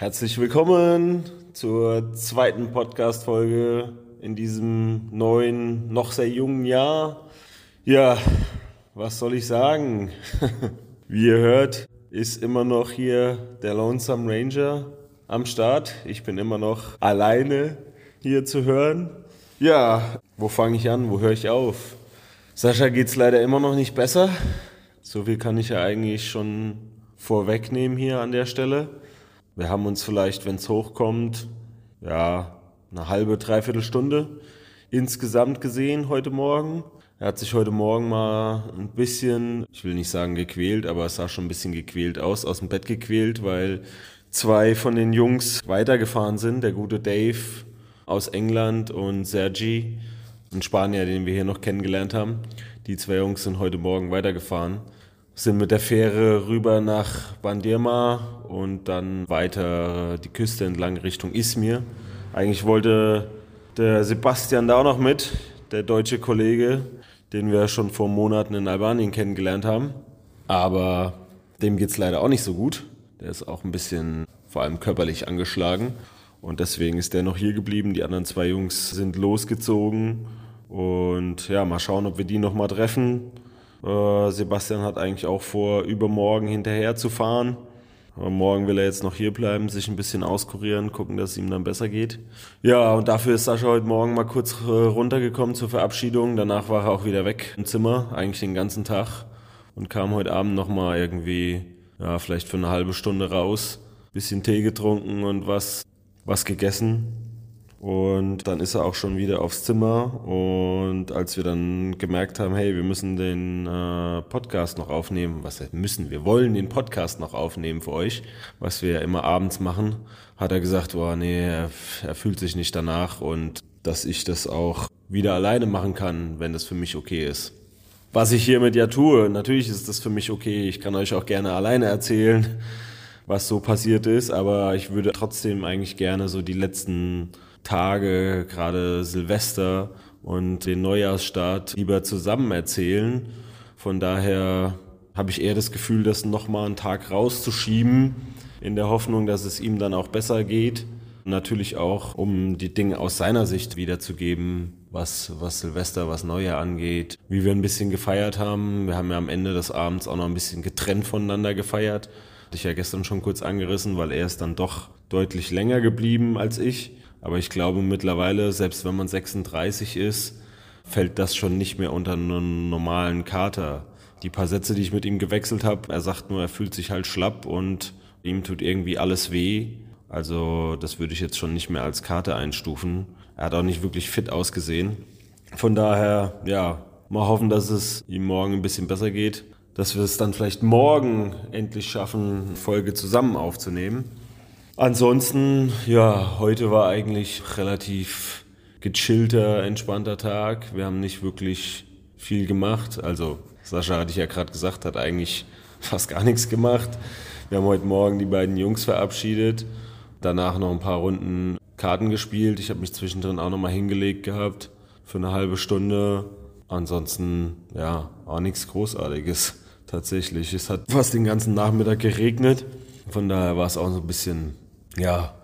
Herzlich willkommen zur zweiten Podcast-Folge in diesem neuen, noch sehr jungen Jahr. Ja, was soll ich sagen? Wie ihr hört, ist immer noch hier der Lonesome Ranger am Start. Ich bin immer noch alleine hier zu hören. Ja, wo fange ich an? Wo höre ich auf? Sascha geht's leider immer noch nicht besser. So viel kann ich ja eigentlich schon vorwegnehmen hier an der Stelle. Wir haben uns vielleicht, wenn es hochkommt, ja, eine halbe, dreiviertel Stunde insgesamt gesehen heute Morgen. Er hat sich heute Morgen mal ein bisschen, ich will nicht sagen gequält, aber es sah schon ein bisschen gequält aus, aus dem Bett gequält, weil zwei von den Jungs weitergefahren sind. Der gute Dave aus England und Sergi, ein Spanier, den wir hier noch kennengelernt haben. Die zwei Jungs sind heute Morgen weitergefahren sind mit der Fähre rüber nach Bandirma und dann weiter die Küste entlang Richtung Izmir. Eigentlich wollte der Sebastian da auch noch mit, der deutsche Kollege, den wir schon vor Monaten in Albanien kennengelernt haben. Aber dem geht es leider auch nicht so gut. Der ist auch ein bisschen vor allem körperlich angeschlagen. Und deswegen ist der noch hier geblieben. Die anderen zwei Jungs sind losgezogen. Und ja, mal schauen, ob wir die noch mal treffen. Äh, Sebastian hat eigentlich auch vor, übermorgen hinterher zu fahren. Aber morgen will er jetzt noch hier bleiben, sich ein bisschen auskurieren, gucken, dass es ihm dann besser geht. Ja, und dafür ist Sascha heute Morgen mal kurz äh, runtergekommen zur Verabschiedung. Danach war er auch wieder weg im Zimmer, eigentlich den ganzen Tag. Und kam heute Abend nochmal irgendwie, ja, vielleicht für eine halbe Stunde raus. Bisschen Tee getrunken und was, was gegessen. Und dann ist er auch schon wieder aufs Zimmer. Und als wir dann gemerkt haben, hey, wir müssen den äh, Podcast noch aufnehmen, was müssen, wir wollen den Podcast noch aufnehmen für euch, was wir ja immer abends machen, hat er gesagt, oh nee, er, er fühlt sich nicht danach und dass ich das auch wieder alleine machen kann, wenn das für mich okay ist. Was ich hiermit ja tue, natürlich ist das für mich okay. Ich kann euch auch gerne alleine erzählen, was so passiert ist, aber ich würde trotzdem eigentlich gerne so die letzten Tage, gerade Silvester und den Neujahrsstart lieber zusammen erzählen. Von daher habe ich eher das Gefühl, das nochmal einen Tag rauszuschieben, in der Hoffnung, dass es ihm dann auch besser geht. Natürlich auch, um die Dinge aus seiner Sicht wiederzugeben, was, was Silvester, was Neujahr angeht, wie wir ein bisschen gefeiert haben. Wir haben ja am Ende des Abends auch noch ein bisschen getrennt voneinander gefeiert. Hatte ich ja gestern schon kurz angerissen, weil er ist dann doch deutlich länger geblieben als ich. Aber ich glaube mittlerweile, selbst wenn man 36 ist, fällt das schon nicht mehr unter einen normalen Kater. Die paar Sätze, die ich mit ihm gewechselt habe, er sagt nur, er fühlt sich halt schlapp und ihm tut irgendwie alles weh. Also das würde ich jetzt schon nicht mehr als Kater einstufen. Er hat auch nicht wirklich fit ausgesehen. Von daher, ja, mal hoffen, dass es ihm morgen ein bisschen besser geht. Dass wir es dann vielleicht morgen endlich schaffen, Folge zusammen aufzunehmen. Ansonsten, ja, heute war eigentlich relativ gechillter, entspannter Tag. Wir haben nicht wirklich viel gemacht. Also Sascha hatte ich ja gerade gesagt, hat eigentlich fast gar nichts gemacht. Wir haben heute Morgen die beiden Jungs verabschiedet, danach noch ein paar Runden Karten gespielt. Ich habe mich zwischendrin auch noch mal hingelegt gehabt für eine halbe Stunde. Ansonsten, ja, auch nichts Großartiges tatsächlich. Es hat fast den ganzen Nachmittag geregnet. Von daher war es auch so ein bisschen ja,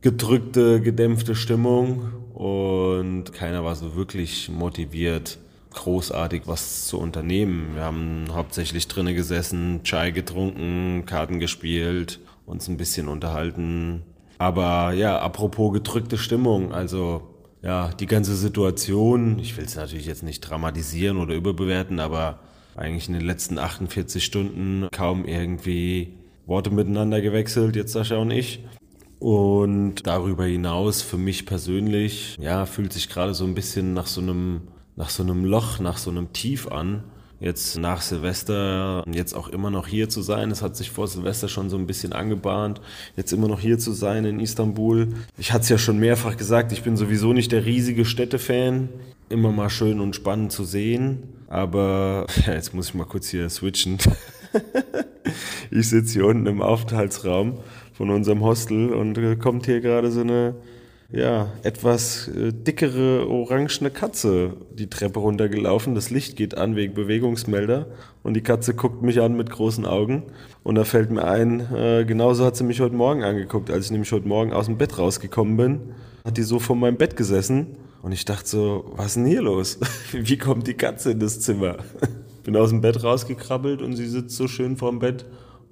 gedrückte, gedämpfte Stimmung und keiner war so wirklich motiviert, großartig was zu unternehmen. Wir haben hauptsächlich drinnen gesessen, Chai getrunken, Karten gespielt, uns ein bisschen unterhalten. Aber ja, apropos gedrückte Stimmung, also ja, die ganze Situation, ich will es natürlich jetzt nicht dramatisieren oder überbewerten, aber eigentlich in den letzten 48 Stunden kaum irgendwie Worte miteinander gewechselt, jetzt Sascha und ich. Und darüber hinaus, für mich persönlich, ja, fühlt sich gerade so ein bisschen nach so einem, nach so einem Loch, nach so einem Tief an. jetzt nach Silvester jetzt auch immer noch hier zu sein. Es hat sich vor Silvester schon so ein bisschen angebahnt, jetzt immer noch hier zu sein in Istanbul. Ich hatte es ja schon mehrfach gesagt, ich bin sowieso nicht der riesige Städtefan. Immer mal schön und spannend zu sehen. Aber ja, jetzt muss ich mal kurz hier switchen. ich sitze hier unten im Aufenthaltsraum von unserem Hostel und äh, kommt hier gerade so eine ja, etwas äh, dickere orangene Katze die Treppe runtergelaufen. Das Licht geht an wegen Bewegungsmelder und die Katze guckt mich an mit großen Augen. Und da fällt mir ein, äh, genauso hat sie mich heute Morgen angeguckt, als ich nämlich heute Morgen aus dem Bett rausgekommen bin. Hat die so vor meinem Bett gesessen und ich dachte so, was ist denn hier los? Wie kommt die Katze in das Zimmer? Bin aus dem Bett rausgekrabbelt und sie sitzt so schön vorm Bett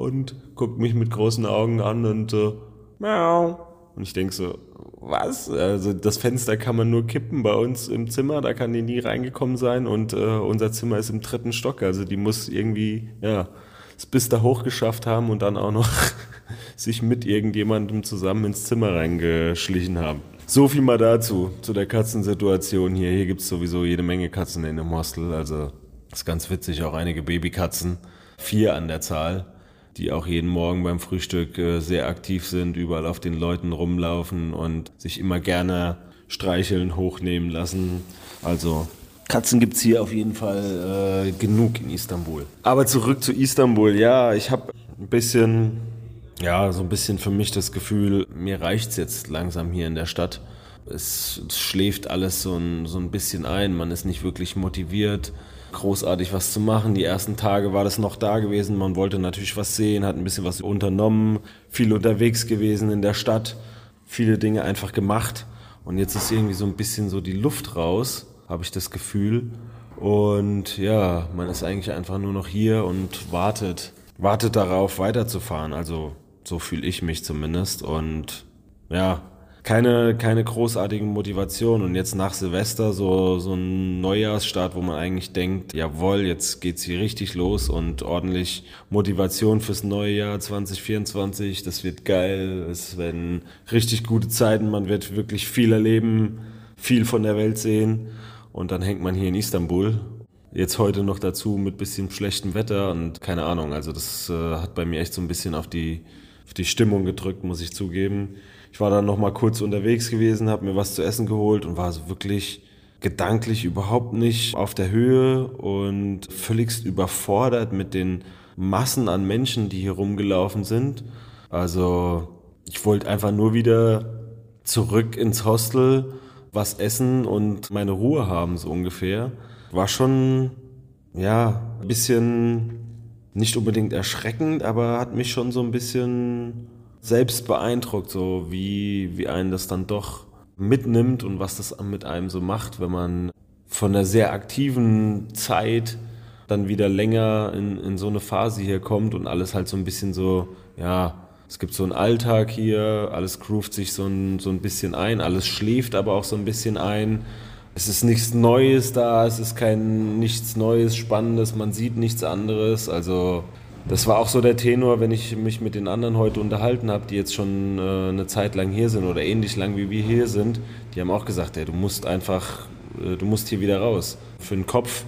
und guckt mich mit großen Augen an und so, miau. Und ich denke so, was? Also das Fenster kann man nur kippen bei uns im Zimmer, da kann die nie reingekommen sein und äh, unser Zimmer ist im dritten Stock, also die muss irgendwie, ja, es bis da hochgeschafft haben und dann auch noch sich mit irgendjemandem zusammen ins Zimmer reingeschlichen haben. So viel mal dazu, zu der Katzensituation hier. Hier gibt's sowieso jede Menge Katzen in dem Hostel, also ist ganz witzig, auch einige Babykatzen, vier an der Zahl die auch jeden Morgen beim Frühstück äh, sehr aktiv sind, überall auf den Leuten rumlaufen und sich immer gerne streicheln, hochnehmen lassen. Also Katzen gibt's hier auf jeden Fall äh, genug in Istanbul. Aber zurück zu Istanbul. Ja, ich habe ein bisschen, ja, so ein bisschen für mich das Gefühl, mir reicht's jetzt langsam hier in der Stadt. Es, es schläft alles so ein, so ein bisschen ein. Man ist nicht wirklich motiviert großartig was zu machen. Die ersten Tage war das noch da gewesen. Man wollte natürlich was sehen, hat ein bisschen was unternommen, viel unterwegs gewesen in der Stadt, viele Dinge einfach gemacht. Und jetzt ist irgendwie so ein bisschen so die Luft raus, habe ich das Gefühl. Und ja, man ist eigentlich einfach nur noch hier und wartet, wartet darauf, weiterzufahren. Also so fühle ich mich zumindest. Und ja, keine, keine großartigen Motivation. Und jetzt nach Silvester so, so ein Neujahrsstart, wo man eigentlich denkt, jawohl, jetzt geht's hier richtig los und ordentlich Motivation fürs neue Jahr 2024. Das wird geil. Es werden richtig gute Zeiten. Man wird wirklich viel erleben, viel von der Welt sehen. Und dann hängt man hier in Istanbul. Jetzt heute noch dazu mit bisschen schlechtem Wetter und keine Ahnung. Also das äh, hat bei mir echt so ein bisschen auf die, auf die Stimmung gedrückt, muss ich zugeben. Ich war dann noch mal kurz unterwegs gewesen, habe mir was zu essen geholt und war so wirklich gedanklich überhaupt nicht auf der Höhe und völligst überfordert mit den Massen an Menschen, die hier rumgelaufen sind. Also ich wollte einfach nur wieder zurück ins Hostel, was essen und meine Ruhe haben, so ungefähr. War schon, ja, ein bisschen nicht unbedingt erschreckend, aber hat mich schon so ein bisschen selbst beeindruckt, so wie, wie einen das dann doch mitnimmt und was das mit einem so macht, wenn man von einer sehr aktiven Zeit dann wieder länger in, in so eine Phase hier kommt und alles halt so ein bisschen so, ja, es gibt so einen Alltag hier, alles groovt sich so ein, so ein bisschen ein, alles schläft aber auch so ein bisschen ein. Es ist nichts Neues da, es ist kein nichts Neues, Spannendes, man sieht nichts anderes. Also das war auch so der Tenor, wenn ich mich mit den anderen heute unterhalten habe, die jetzt schon äh, eine Zeit lang hier sind oder ähnlich lang wie wir hier sind. Die haben auch gesagt, ey, du musst einfach, äh, du musst hier wieder raus. Für den Kopf.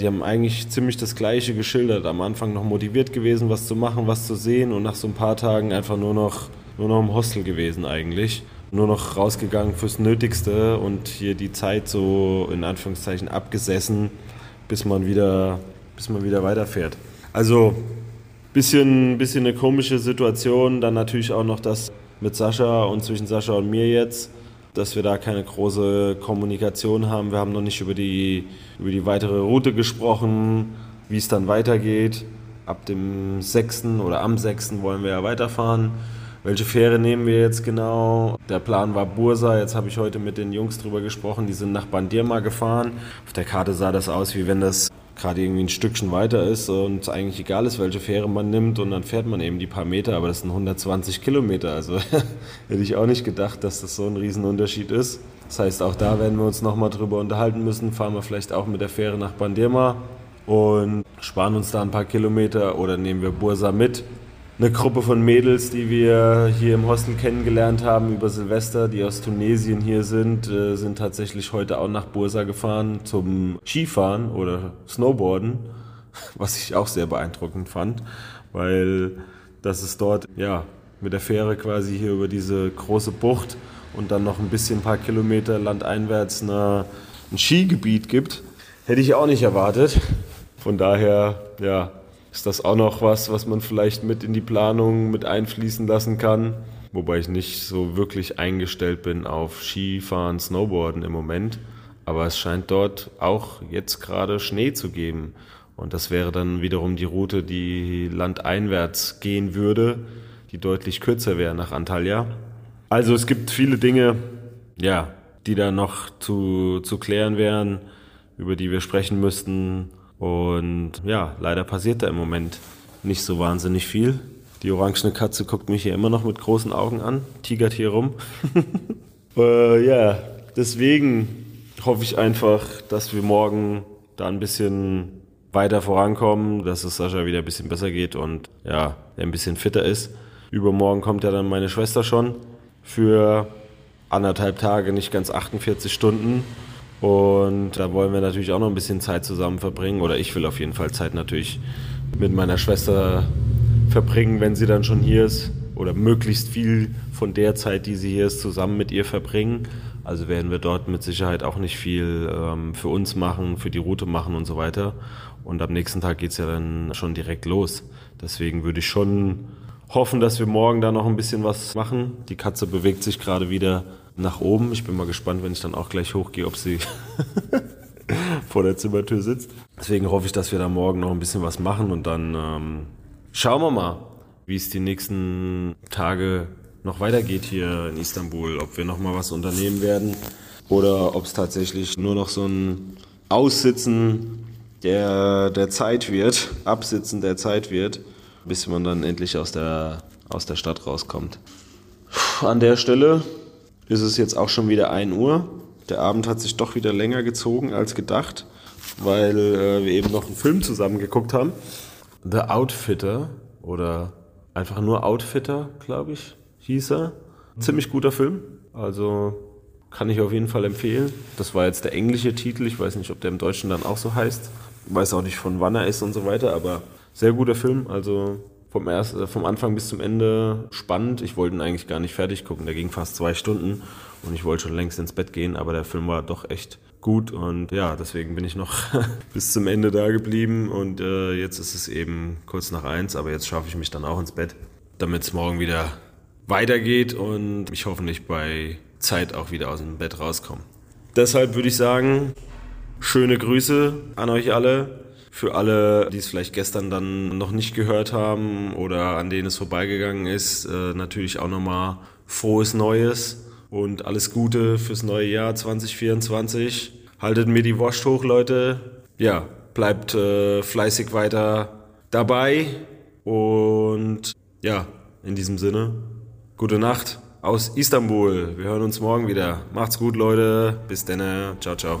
Die haben eigentlich ziemlich das Gleiche geschildert. Am Anfang noch motiviert gewesen, was zu machen, was zu sehen und nach so ein paar Tagen einfach nur noch, nur noch im Hostel gewesen eigentlich. Nur noch rausgegangen fürs Nötigste und hier die Zeit so in Anführungszeichen abgesessen, bis man wieder, bis man wieder weiterfährt. Also Bisschen, bisschen eine komische Situation. Dann natürlich auch noch das mit Sascha und zwischen Sascha und mir jetzt, dass wir da keine große Kommunikation haben. Wir haben noch nicht über die, über die weitere Route gesprochen, wie es dann weitergeht. Ab dem 6. oder am 6. wollen wir ja weiterfahren. Welche Fähre nehmen wir jetzt genau? Der Plan war Bursa. Jetzt habe ich heute mit den Jungs drüber gesprochen. Die sind nach Bandirma gefahren. Auf der Karte sah das aus, wie wenn das gerade irgendwie ein Stückchen weiter ist und eigentlich egal ist, welche Fähre man nimmt und dann fährt man eben die paar Meter, aber das sind 120 Kilometer. Also hätte ich auch nicht gedacht, dass das so ein Riesenunterschied ist. Das heißt, auch da werden wir uns nochmal drüber unterhalten müssen. Fahren wir vielleicht auch mit der Fähre nach Bandirma und sparen uns da ein paar Kilometer oder nehmen wir Bursa mit eine Gruppe von Mädels, die wir hier im Hostel kennengelernt haben über Silvester, die aus Tunesien hier sind, äh, sind tatsächlich heute auch nach Bursa gefahren zum Skifahren oder Snowboarden. was ich auch sehr beeindruckend fand, weil das ist dort, ja, mit der Fähre quasi hier über diese große Bucht und dann noch ein bisschen ein paar Kilometer landeinwärts eine, ein Skigebiet gibt. Hätte ich auch nicht erwartet. Von daher, ja, ist das auch noch was, was man vielleicht mit in die Planung mit einfließen lassen kann. Wobei ich nicht so wirklich eingestellt bin auf Skifahren, Snowboarden im Moment. Aber es scheint dort auch jetzt gerade Schnee zu geben. Und das wäre dann wiederum die Route, die landeinwärts gehen würde, die deutlich kürzer wäre nach Antalya. Also es gibt viele Dinge, ja, die da noch zu, zu klären wären, über die wir sprechen müssten. Und ja, leider passiert da im Moment nicht so wahnsinnig viel. Die orangene Katze guckt mich hier immer noch mit großen Augen an, tigert hier rum. äh, ja, deswegen hoffe ich einfach, dass wir morgen da ein bisschen weiter vorankommen, dass es Sascha wieder ein bisschen besser geht und ja, er ein bisschen fitter ist. Übermorgen kommt ja dann meine Schwester schon für anderthalb Tage, nicht ganz 48 Stunden. Und da wollen wir natürlich auch noch ein bisschen Zeit zusammen verbringen. Oder ich will auf jeden Fall Zeit natürlich mit meiner Schwester verbringen, wenn sie dann schon hier ist. Oder möglichst viel von der Zeit, die sie hier ist, zusammen mit ihr verbringen. Also werden wir dort mit Sicherheit auch nicht viel ähm, für uns machen, für die Route machen und so weiter. Und am nächsten Tag geht's ja dann schon direkt los. Deswegen würde ich schon hoffen, dass wir morgen da noch ein bisschen was machen. Die Katze bewegt sich gerade wieder nach oben. Ich bin mal gespannt, wenn ich dann auch gleich hochgehe, ob sie vor der Zimmertür sitzt. Deswegen hoffe ich, dass wir da morgen noch ein bisschen was machen und dann ähm, schauen wir mal, wie es die nächsten Tage noch weitergeht hier in Istanbul, ob wir noch mal was unternehmen werden oder ob es tatsächlich nur noch so ein Aussitzen der, der Zeit wird, Absitzen der Zeit wird, bis man dann endlich aus der, aus der Stadt rauskommt. An der Stelle ist es jetzt auch schon wieder 1 Uhr. Der Abend hat sich doch wieder länger gezogen als gedacht, weil äh, wir eben noch einen Film zusammen geguckt haben. The Outfitter oder einfach nur Outfitter, glaube ich hieß er. Ziemlich guter Film. Also kann ich auf jeden Fall empfehlen. Das war jetzt der englische Titel. Ich weiß nicht, ob der im Deutschen dann auch so heißt. Ich weiß auch nicht, von wann er ist und so weiter, aber sehr guter Film. Also vom, erst, äh, vom Anfang bis zum Ende spannend. Ich wollte ihn eigentlich gar nicht fertig gucken. Der ging fast zwei Stunden und ich wollte schon längst ins Bett gehen, aber der Film war doch echt gut und ja, deswegen bin ich noch bis zum Ende da geblieben und äh, jetzt ist es eben kurz nach eins, aber jetzt schaffe ich mich dann auch ins Bett, damit es morgen wieder weitergeht und ich hoffentlich bei Zeit auch wieder aus dem Bett rauskomme. Deshalb würde ich sagen, schöne Grüße an euch alle. Für alle, die es vielleicht gestern dann noch nicht gehört haben oder an denen es vorbeigegangen ist, äh, natürlich auch nochmal frohes Neues und alles Gute fürs neue Jahr 2024. Haltet mir die Wurst hoch, Leute. Ja, bleibt äh, fleißig weiter dabei und ja, in diesem Sinne, Gute Nacht aus Istanbul. Wir hören uns morgen wieder. Macht's gut, Leute. Bis dann. Ciao, ciao.